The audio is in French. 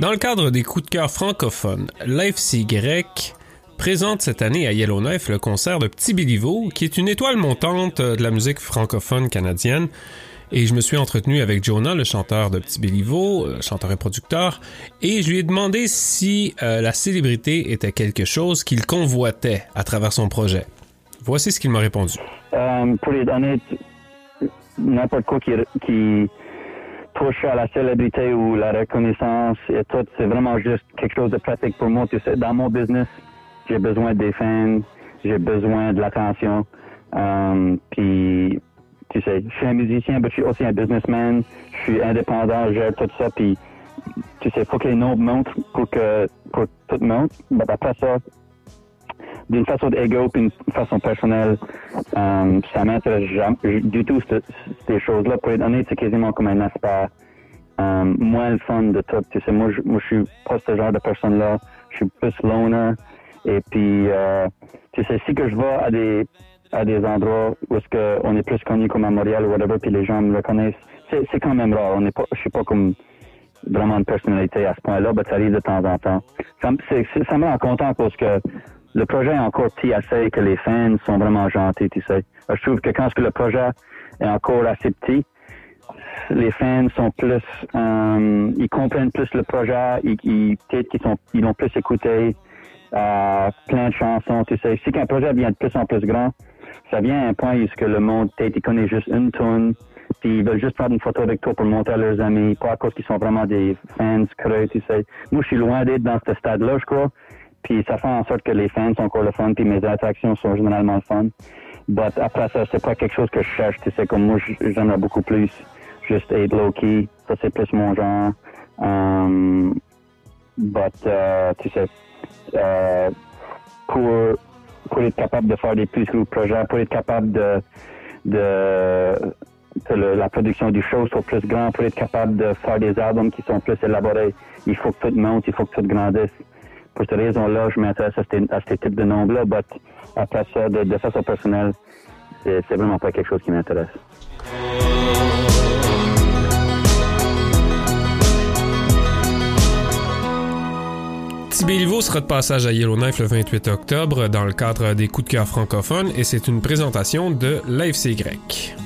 Dans le cadre des coups de cœur francophones, l'FCY présente cette année à Yellowknife le concert de Petit Béliveau, qui est une étoile montante de la musique francophone canadienne. Et je me suis entretenu avec Jonah, le chanteur de Petit Béliveau, euh, chanteur et producteur, et je lui ai demandé si euh, la célébrité était quelque chose qu'il convoitait à travers son projet. Voici ce qu'il m'a répondu. Euh, pour les donner, n'importe quoi qui, touche à la célébrité ou la reconnaissance et tout, c'est vraiment juste quelque chose de pratique pour moi. Tu sais, dans mon business, j'ai besoin des fans, j'ai besoin de l'attention. Um, puis, tu sais, je suis un musicien, mais je suis aussi un businessman. Je suis indépendant, je gère tout ça. Puis, tu sais, faut que les nombres montent pour que pour tout monte. Mais après ça, d'une façon d'égo puis d'une façon personnelle, um, ça m'intéresse du tout ces choses-là. Pour être honnête, c'est quasiment comme un aspect um, moins le fun de tout. Tu sais, moi, je, moi, je suis pas ce genre de personne-là. Je suis plus loner. Et puis, euh, tu sais, si que je vais à des à des endroits où est-ce que on est plus connu comme à Montréal ou whatever, puis les gens me reconnaissent, c'est quand même rare. On n'est pas, je suis pas comme vraiment une personnalité à ce point-là, mais ça arrive de temps en temps. Ça, ça me rend content parce que le projet est encore petit assez que les fans sont vraiment gentils, tu sais. Je trouve que quand le projet est encore assez petit, les fans sont plus, euh, ils comprennent plus le projet, ils, ils peut-être qu'ils sont, ils l'ont plus écouté, euh, plein de chansons, tu sais. Si qu'un projet vient de plus en plus grand, ça vient à un point où que le monde, peut-être, il connaît juste une tune, puis ils veulent juste prendre une photo avec toi pour montrer à leurs amis, pas à cause qu'ils sont vraiment des fans creux, tu sais. Moi, je suis loin d'être dans ce stade-là, je crois. Puis ça fait en sorte que les fans sont encore le fun, puis mes attractions sont généralement le fun. But après ça, c'est pas quelque chose que je cherche, tu sais, comme moi, j'aimerais beaucoup plus juste être low-key. Ça, c'est plus mon genre. Um, but, uh, tu sais, uh, pour, pour être capable de faire des plus gros projets, pour être capable de, de que la production du show soit plus grande, pour être capable de faire des albums qui sont plus élaborés, il faut que tout monte, il faut que tout grandisse pour cette raison-là, je m'intéresse à, à, ce type de nombres-là. Mais après ça, de, de façon personnelle, c'est vraiment pas quelque chose qui m'intéresse. Béliveau sera de passage à Yellowknife le 28 octobre dans le cadre des coups de cœur francophones et c'est une présentation de l'AFC grec.